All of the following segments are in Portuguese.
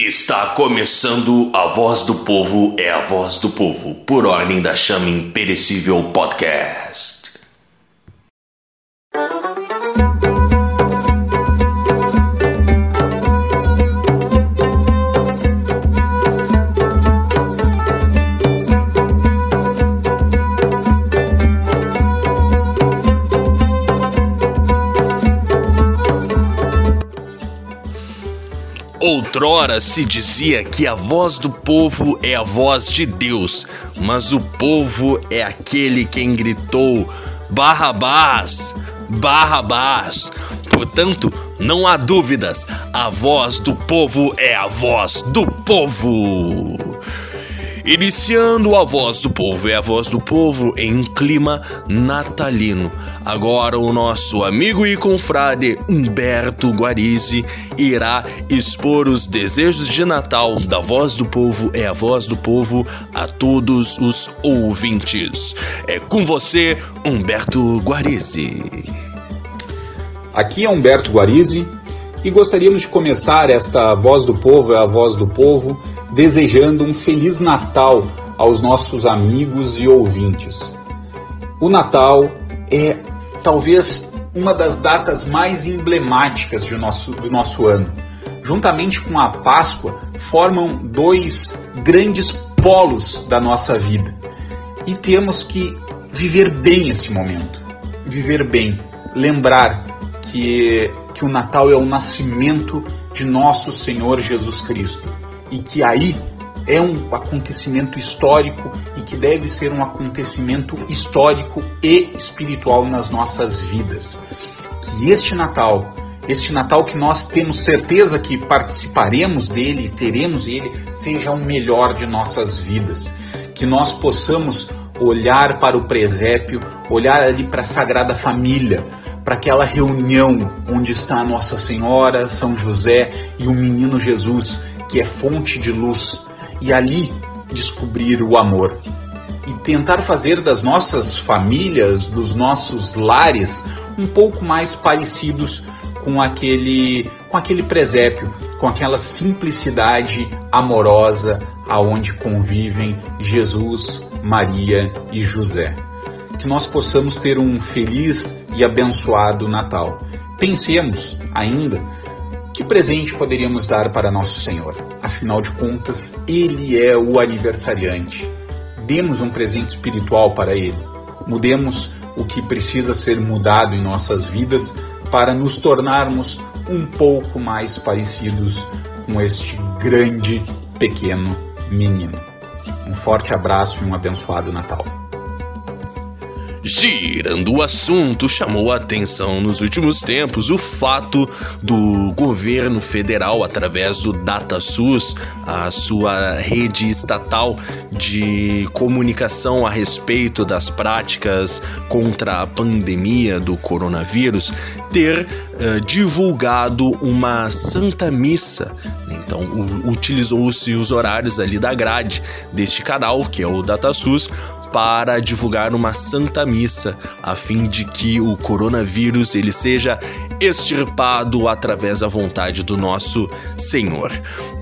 Está começando a voz do povo é a voz do povo, por ordem da chama imperecível podcast. Outrora se dizia que a voz do povo é a voz de Deus, mas o povo é aquele quem gritou: Barrabás, Barrabás. Portanto, não há dúvidas, a voz do povo é a voz do povo. Iniciando a voz do povo, é a voz do povo em um clima natalino. Agora o nosso amigo e confrade Humberto Guarizi irá expor os desejos de Natal da voz do povo, é a voz do povo a todos os ouvintes. É com você, Humberto Guarizi. Aqui é Humberto Guarizi e gostaríamos de começar esta voz do povo, é a voz do povo desejando um Feliz Natal aos nossos amigos e ouvintes. O Natal é talvez uma das datas mais emblemáticas do nosso, do nosso ano. Juntamente com a Páscoa, formam dois grandes polos da nossa vida. E temos que viver bem este momento. Viver bem. Lembrar que, que o Natal é o nascimento de nosso Senhor Jesus Cristo e que aí é um acontecimento histórico e que deve ser um acontecimento histórico e espiritual nas nossas vidas. Que este Natal, este Natal que nós temos certeza que participaremos dele teremos ele, seja o melhor de nossas vidas. Que nós possamos olhar para o presépio, olhar ali para a Sagrada Família, para aquela reunião onde está Nossa Senhora, São José e o menino Jesus que é fonte de luz, e ali descobrir o amor. E tentar fazer das nossas famílias, dos nossos lares, um pouco mais parecidos com aquele, com aquele presépio, com aquela simplicidade amorosa aonde convivem Jesus, Maria e José. Que nós possamos ter um feliz e abençoado Natal. Pensemos ainda que presente poderíamos dar para Nosso Senhor? Afinal de contas, Ele é o aniversariante. Demos um presente espiritual para Ele. Mudemos o que precisa ser mudado em nossas vidas para nos tornarmos um pouco mais parecidos com este grande pequeno menino. Um forte abraço e um abençoado Natal. Girando o assunto, chamou a atenção nos últimos tempos o fato do governo federal, através do DataSUS, a sua rede estatal de comunicação a respeito das práticas contra a pandemia do coronavírus, ter uh, divulgado uma Santa Missa. Então, utilizou-se os horários ali da grade deste canal, que é o DataSUS, para divulgar uma santa missa a fim de que o coronavírus ele seja extirpado através da vontade do nosso Senhor.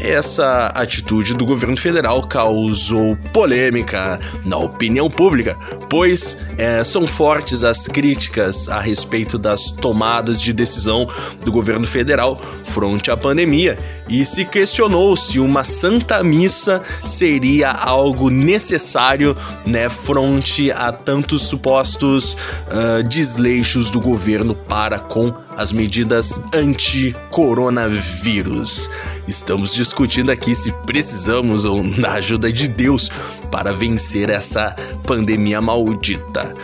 Essa atitude do governo federal causou polêmica na opinião pública, pois é, são fortes as críticas a respeito das tomadas de decisão do governo federal frente à pandemia e se questionou se uma santa missa seria algo necessário né, frente a tantos supostos uh, desleixos do governo para com as medidas anti-coronavírus. Estamos discutindo aqui se precisamos ou da ajuda de Deus para vencer essa pandemia maldita.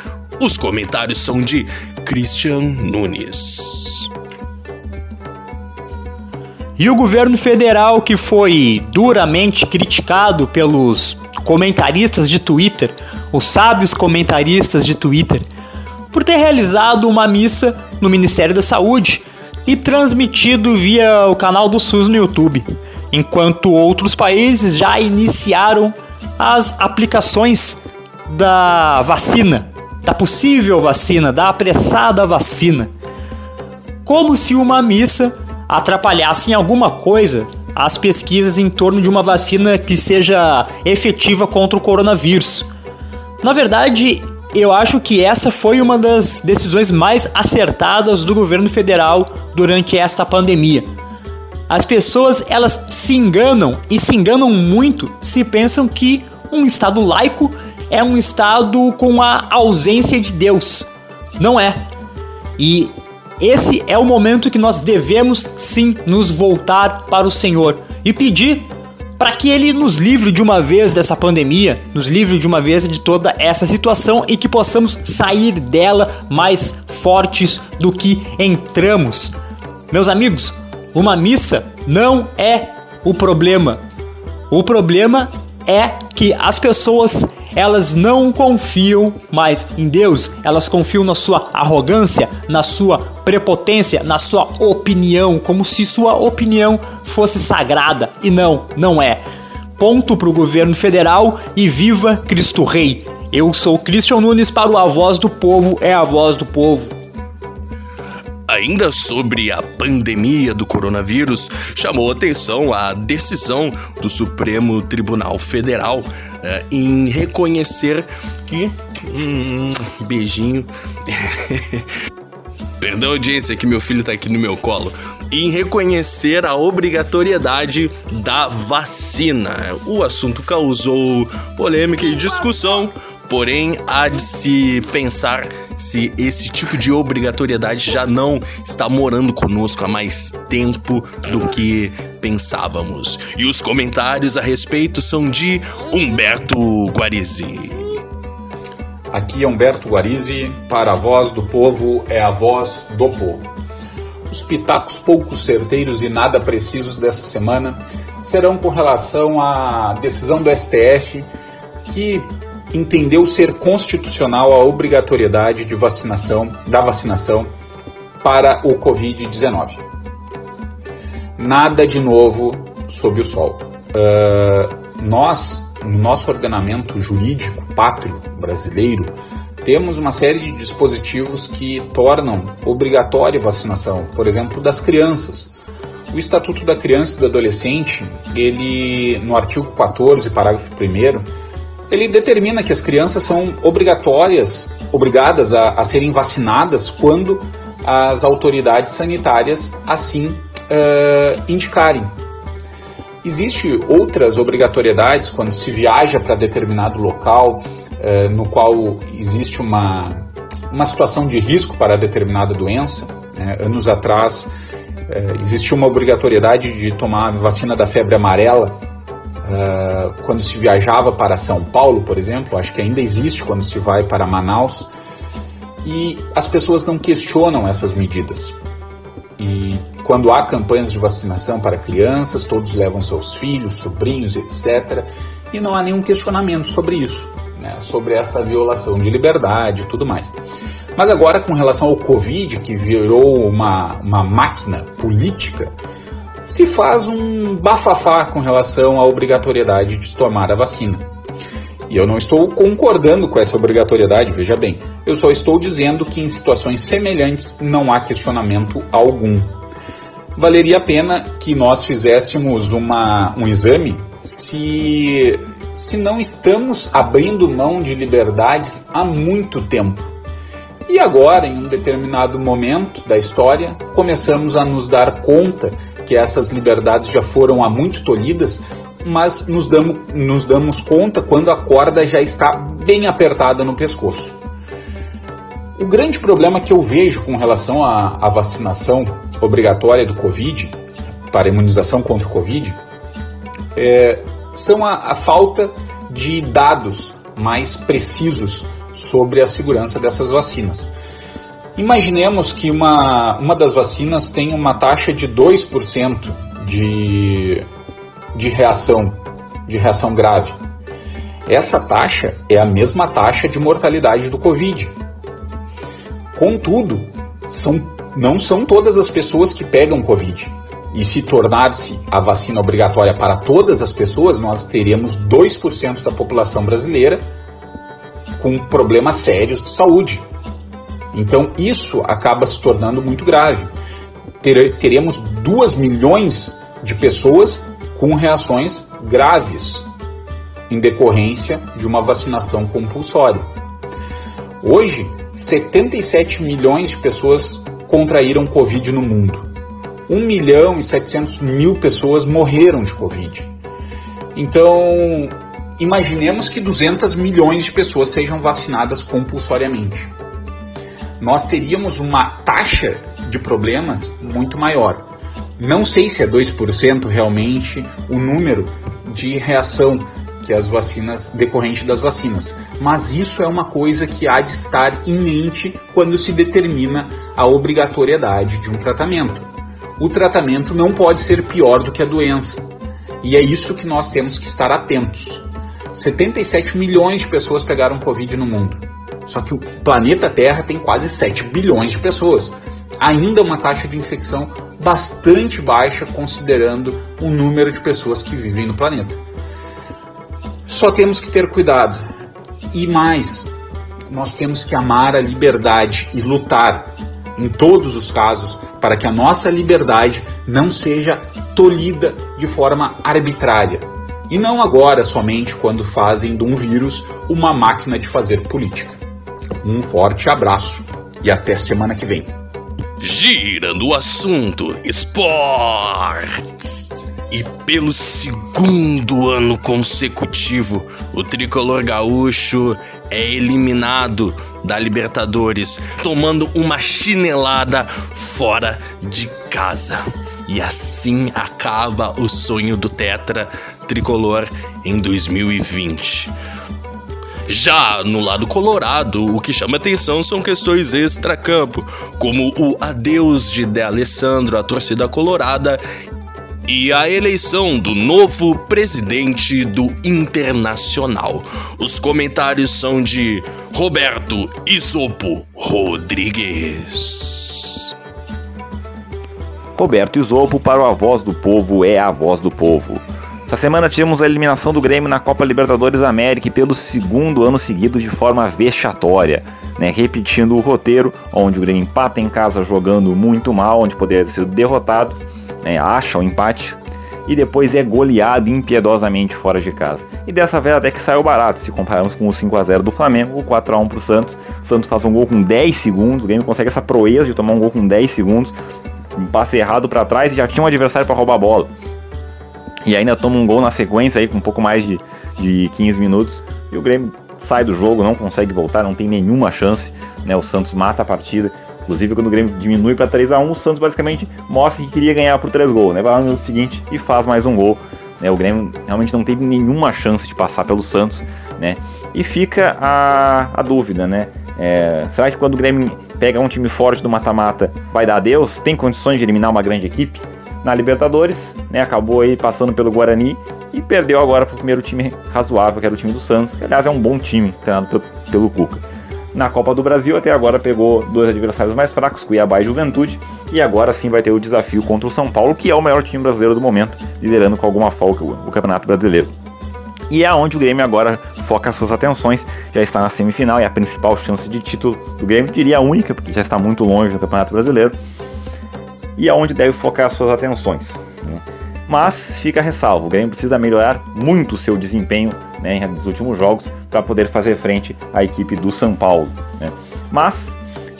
Os comentários são de Christian Nunes. E o governo federal, que foi duramente criticado pelos comentaristas de Twitter, os sábios comentaristas de Twitter, por ter realizado uma missa no Ministério da Saúde e transmitido via o canal do SUS no YouTube, enquanto outros países já iniciaram as aplicações da vacina, da possível vacina, da apressada vacina. Como se uma missa atrapalhasse em alguma coisa as pesquisas em torno de uma vacina que seja efetiva contra o coronavírus. Na verdade, eu acho que essa foi uma das decisões mais acertadas do governo federal durante esta pandemia. As pessoas elas se enganam e se enganam muito se pensam que um estado laico é um estado com a ausência de Deus. Não é. E esse é o momento que nós devemos sim nos voltar para o Senhor e pedir para que ele nos livre de uma vez dessa pandemia, nos livre de uma vez de toda essa situação e que possamos sair dela mais fortes do que entramos. Meus amigos, uma missa não é o problema. O problema é que as pessoas elas não confiam mais em Deus, elas confiam na sua arrogância, na sua prepotência, na sua opinião, como se sua opinião fosse sagrada e não, não é. Ponto para o governo federal e viva Cristo Rei. Eu sou Christian Nunes para o A Voz do Povo é a Voz do Povo. Ainda sobre a pandemia do coronavírus, chamou atenção a decisão do Supremo Tribunal Federal eh, em reconhecer que. Hum, beijinho. Perdão, audiência, que meu filho tá aqui no meu colo. Em reconhecer a obrigatoriedade da vacina. O assunto causou polêmica e discussão Porém, há de se pensar se esse tipo de obrigatoriedade já não está morando conosco há mais tempo do que pensávamos. E os comentários a respeito são de Humberto Guarizi. Aqui é Humberto Guarizi, para a voz do povo é a voz do povo. Os pitacos pouco certeiros e nada precisos dessa semana serão com relação à decisão do STF que entendeu ser constitucional a obrigatoriedade de vacinação, da vacinação para o Covid-19. Nada de novo sob o sol. Uh, nós, no nosso ordenamento jurídico pátrio brasileiro, temos uma série de dispositivos que tornam obrigatória a vacinação, por exemplo, das crianças. O Estatuto da Criança e do Adolescente, ele no artigo 14, parágrafo 1 ele determina que as crianças são obrigatórias, obrigadas a, a serem vacinadas quando as autoridades sanitárias assim uh, indicarem. Existem outras obrigatoriedades quando se viaja para determinado local uh, no qual existe uma, uma situação de risco para determinada doença. Né? Anos atrás uh, existia uma obrigatoriedade de tomar a vacina da febre amarela Uh, quando se viajava para São Paulo, por exemplo, acho que ainda existe quando se vai para Manaus, e as pessoas não questionam essas medidas. E quando há campanhas de vacinação para crianças, todos levam seus filhos, sobrinhos, etc. E não há nenhum questionamento sobre isso, né, sobre essa violação de liberdade e tudo mais. Mas agora, com relação ao Covid, que virou uma, uma máquina política, se faz um bafafá com relação à obrigatoriedade de tomar a vacina. E eu não estou concordando com essa obrigatoriedade, veja bem. Eu só estou dizendo que em situações semelhantes não há questionamento algum. Valeria a pena que nós fizéssemos uma, um exame se, se não estamos abrindo mão de liberdades há muito tempo. E agora, em um determinado momento da história, começamos a nos dar conta que essas liberdades já foram há muito tolhidas, mas nos damos, nos damos conta quando a corda já está bem apertada no pescoço. O grande problema que eu vejo com relação à, à vacinação obrigatória do Covid, para imunização contra o Covid, é, são a, a falta de dados mais precisos sobre a segurança dessas vacinas. Imaginemos que uma, uma das vacinas tem uma taxa de 2% de, de reação, de reação grave. Essa taxa é a mesma taxa de mortalidade do Covid. Contudo, são, não são todas as pessoas que pegam Covid. E se tornar-se a vacina obrigatória para todas as pessoas, nós teremos 2% da população brasileira com problemas sérios de saúde. Então isso acaba se tornando muito grave. teremos 2 milhões de pessoas com reações graves em decorrência de uma vacinação compulsória. Hoje, 77 milhões de pessoas contraíram Covid no mundo. 1 milhão e 700 mil pessoas morreram de Covid. Então, imaginemos que 200 milhões de pessoas sejam vacinadas compulsoriamente. Nós teríamos uma taxa de problemas muito maior. Não sei se é 2% realmente o número de reação que as vacinas decorrente das vacinas, mas isso é uma coisa que há de estar em mente quando se determina a obrigatoriedade de um tratamento. O tratamento não pode ser pior do que a doença. E é isso que nós temos que estar atentos. 77 milhões de pessoas pegaram Covid no mundo. Só que o planeta Terra tem quase 7 bilhões de pessoas. Ainda uma taxa de infecção bastante baixa considerando o número de pessoas que vivem no planeta. Só temos que ter cuidado. E mais, nós temos que amar a liberdade e lutar em todos os casos para que a nossa liberdade não seja tolhida de forma arbitrária. E não agora somente quando fazem de um vírus uma máquina de fazer política. Um forte abraço e até semana que vem. Girando o assunto esportes. E pelo segundo ano consecutivo, o tricolor gaúcho é eliminado da Libertadores, tomando uma chinelada fora de casa. E assim acaba o sonho do Tetra tricolor em 2020. Já no lado colorado, o que chama atenção são questões extracampo, como o adeus de De Alessandro à torcida colorada e a eleição do novo presidente do Internacional. Os comentários são de Roberto Isopo Rodrigues. Roberto Isopo para A Voz do Povo é a Voz do Povo. Essa semana tivemos a eliminação do Grêmio na Copa Libertadores América pelo segundo ano seguido de forma vexatória. Né, repetindo o roteiro, onde o Grêmio empata em casa jogando muito mal, onde poderia ter sido derrotado né, acha o empate e depois é goleado impiedosamente fora de casa. E dessa vez até que saiu barato, se compararmos com o 5 a 0 do Flamengo, o 4 a 1 para o Santos. O Santos faz um gol com 10 segundos, o Grêmio consegue essa proeza de tomar um gol com 10 segundos, um passe errado para trás e já tinha um adversário para roubar a bola. E ainda toma um gol na sequência aí com um pouco mais de, de 15 minutos e o Grêmio sai do jogo, não consegue voltar, não tem nenhuma chance, né? O Santos mata a partida Inclusive, quando o Grêmio diminui para 3 a 1 o Santos basicamente mostra que queria ganhar por 3 gols, né? Vai no minuto seguinte e faz mais um gol. Né? O Grêmio realmente não teve nenhuma chance de passar pelo Santos, né? E fica a, a dúvida, né? É, será que quando o Grêmio pega um time forte do mata-mata vai dar adeus? Tem condições de eliminar uma grande equipe? Na Libertadores, né, acabou aí passando pelo Guarani e perdeu agora para o primeiro time razoável, que era o time do Santos, que aliás é um bom time, treinado pelo, pelo Cuca. Na Copa do Brasil, até agora pegou dois adversários mais fracos, Cuiabá e Juventude, e agora sim vai ter o desafio contra o São Paulo, que é o maior time brasileiro do momento, liderando com alguma folga o Campeonato Brasileiro. E é onde o Grêmio agora foca suas atenções, já está na semifinal e a principal chance de título do Grêmio, diria a única, porque já está muito longe do Campeonato Brasileiro, e é onde deve focar suas atenções. Né? Mas fica a ressalva, o Grêmio precisa melhorar muito seu desempenho né, nos últimos jogos para poder fazer frente à equipe do São Paulo. Né? Mas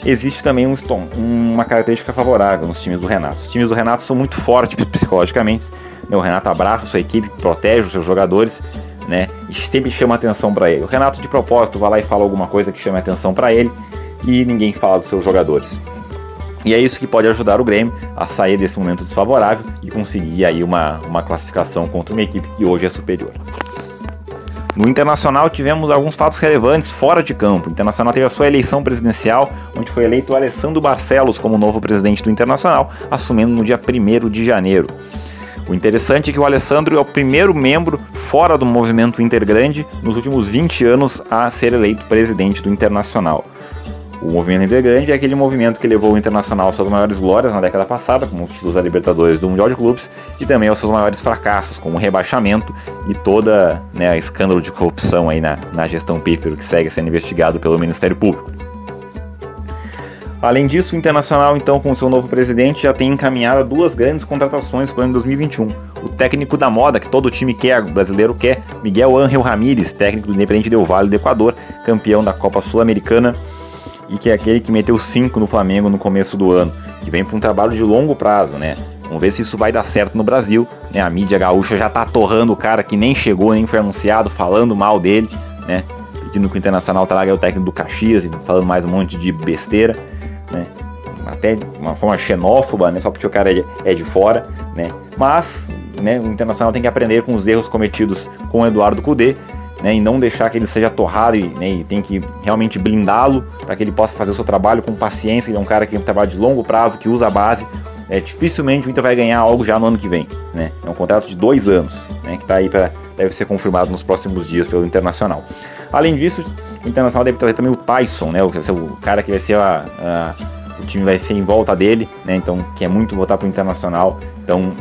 existe também um, uma característica favorável nos times do Renato. Os times do Renato são muito fortes psicologicamente. Né? O Renato abraça sua equipe, protege os seus jogadores, né? E sempre chama atenção para ele. O Renato de propósito vai lá e fala alguma coisa que chama atenção para ele e ninguém fala dos seus jogadores. E é isso que pode ajudar o Grêmio a sair desse momento desfavorável e conseguir aí uma, uma classificação contra uma equipe que hoje é superior. No Internacional tivemos alguns fatos relevantes fora de campo. O Internacional teve a sua eleição presidencial, onde foi eleito o Alessandro Barcelos como novo presidente do Internacional, assumindo no dia 1 de janeiro. O interessante é que o Alessandro é o primeiro membro fora do movimento Intergrande nos últimos 20 anos a ser eleito presidente do Internacional. O movimento Intergrande é aquele movimento que levou o Internacional às suas maiores glórias na década passada, como os títulos da Libertadores do Mundial de Clubes, e também aos seus maiores fracassos, como o rebaixamento e toda né, escândalo de corrupção aí na, na gestão pífero que segue sendo investigado pelo Ministério Público. Além disso, o Internacional, então, com seu novo presidente, já tem encaminhado duas grandes contratações para o ano 2021. O técnico da moda, que todo time quer, o brasileiro quer, Miguel Ángel Ramírez, técnico do Independente Del Vale do Equador, campeão da Copa Sul-Americana e que é aquele que meteu 5 no Flamengo no começo do ano, que vem para um trabalho de longo prazo, né? Vamos ver se isso vai dar certo no Brasil. Né? A mídia gaúcha já tá torrando o cara que nem chegou, nem foi anunciado, falando mal dele, né? Pedindo que o Internacional traga o técnico do Caxias, falando mais um monte de besteira né? Até de uma forma xenófoba, né? Só porque o cara é de, é fora, né? Mas, né? O Internacional tem que aprender com os erros cometidos com o Eduardo Cudê, né? E não deixar que ele seja torrado e, né? e tem que realmente blindá-lo para que ele possa fazer o seu trabalho com paciência. Ele é um cara que tem trabalho de longo prazo, que usa a base. É, dificilmente o Inter vai ganhar algo já no ano que vem, né? É um contrato de dois anos, né? Que está aí para deve ser confirmado nos próximos dias pelo Internacional. Além disso, o Internacional deve trazer também o Tyson, né? O, o cara que vai ser a, a, o time vai ser em volta dele, né? Então, que é muito votar para o Internacional. Então,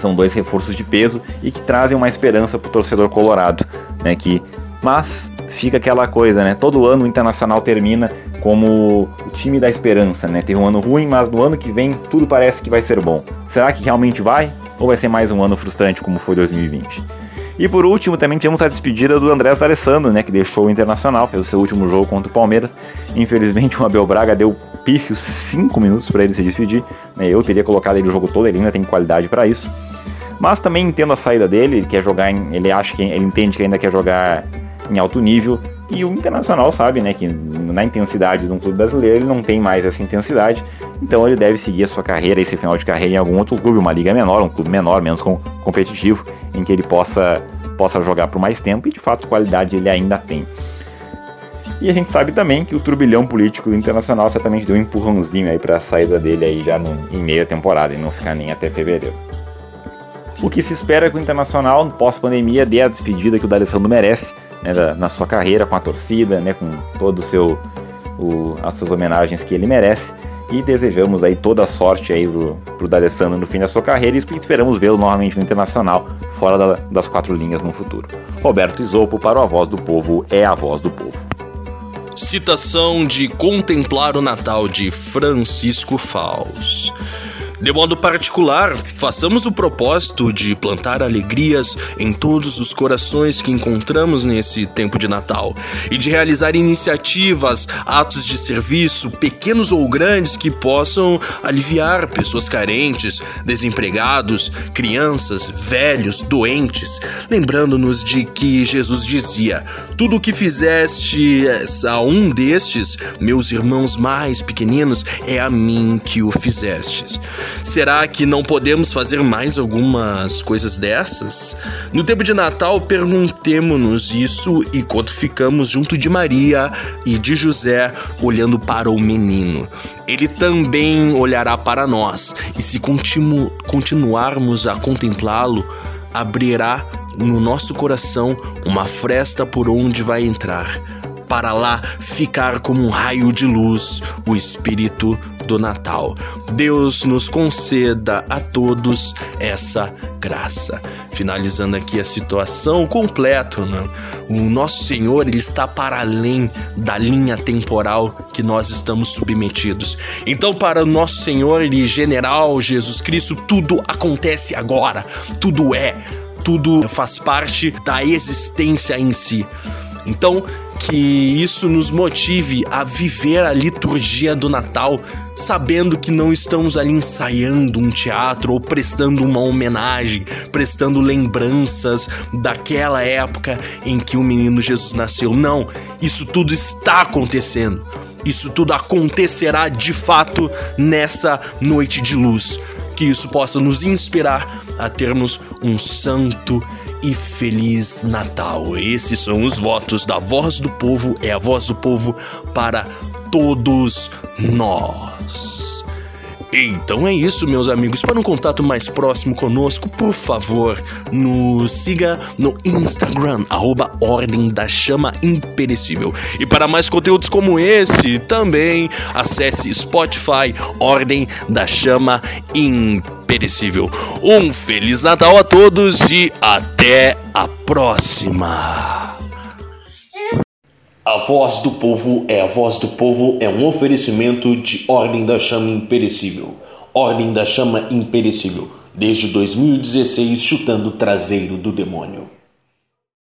são dois reforços de peso e que trazem uma esperança para o torcedor colorado, né? Que, mas fica aquela coisa, né? Todo ano o Internacional termina como o time da esperança, né? Teve um ano ruim, mas no ano que vem tudo parece que vai ser bom. Será que realmente vai? Ou vai ser mais um ano frustrante como foi 2020? E por último, também temos a despedida do Andrés Alessandro, né, que deixou o Internacional, fez o seu último jogo contra o Palmeiras. Infelizmente, o Abel Braga deu pífio 5 minutos para ele se despedir. Né, eu teria colocado ele o jogo todo, ele ainda tem qualidade para isso. Mas também entendo a saída dele, ele quer jogar em, ele acha que ele entende que ainda quer jogar em alto nível. E o Internacional sabe, né, que na intensidade de um clube brasileiro ele não tem mais essa intensidade. Então ele deve seguir a sua carreira, esse final de carreira em algum outro clube, uma liga menor, um clube menor, menos com, competitivo, em que ele possa, possa jogar por mais tempo e de fato qualidade ele ainda tem. E a gente sabe também que o turbilhão político internacional certamente deu um empurrãozinho aí para a saída dele aí já no, em meia temporada e não ficar nem até fevereiro. O que se espera é que o Internacional, pós-pandemia, dê a despedida que o D'Alessandro merece né, na sua carreira, com a torcida, né, com todo o seu, o, as suas homenagens que ele merece e desejamos aí toda a sorte aí pro, pro D'Alessandro no fim da sua carreira e esperamos vê-lo novamente no Internacional, fora da, das quatro linhas no futuro. Roberto Isopo para o A Voz do Povo é a Voz do Povo. Citação de Contemplar o Natal de Francisco Faus. De modo particular, façamos o propósito de plantar alegrias em todos os corações que encontramos nesse tempo de Natal e de realizar iniciativas, atos de serviço, pequenos ou grandes, que possam aliviar pessoas carentes, desempregados, crianças, velhos, doentes, lembrando-nos de que Jesus dizia: Tudo o que fizeste a um destes, meus irmãos mais pequeninos, é a mim que o fizestes. Será que não podemos fazer mais algumas coisas dessas? No tempo de Natal, perguntemos-nos isso enquanto ficamos junto de Maria e de José, olhando para o menino. Ele também olhará para nós, e se continu continuarmos a contemplá-lo, abrirá no nosso coração uma fresta por onde vai entrar para lá ficar como um raio de luz o espírito do Natal. Deus nos conceda a todos essa graça. Finalizando aqui a situação completo, né? O nosso Senhor ele está para além da linha temporal que nós estamos submetidos. Então, para o nosso Senhor e General Jesus Cristo, tudo acontece agora. Tudo é, tudo faz parte da existência em si. Então, que isso nos motive a viver a liturgia do Natal, sabendo que não estamos ali ensaiando um teatro ou prestando uma homenagem, prestando lembranças daquela época em que o menino Jesus nasceu. Não, isso tudo está acontecendo. Isso tudo acontecerá de fato nessa noite de luz. Que isso possa nos inspirar a termos um santo e Feliz Natal. Esses são os votos da voz do povo, é a voz do povo para todos nós. Então é isso, meus amigos. Para um contato mais próximo conosco, por favor, nos siga no Instagram, arroba Ordem da Chama Imperecível. E para mais conteúdos como esse, também acesse Spotify Ordem da Chama Imperecível. Um Feliz Natal a todos e até a próxima! A voz do povo é a voz do povo é um oferecimento de Ordem da Chama Imperecível. Ordem da Chama Imperecível, desde 2016 chutando o traseiro do demônio.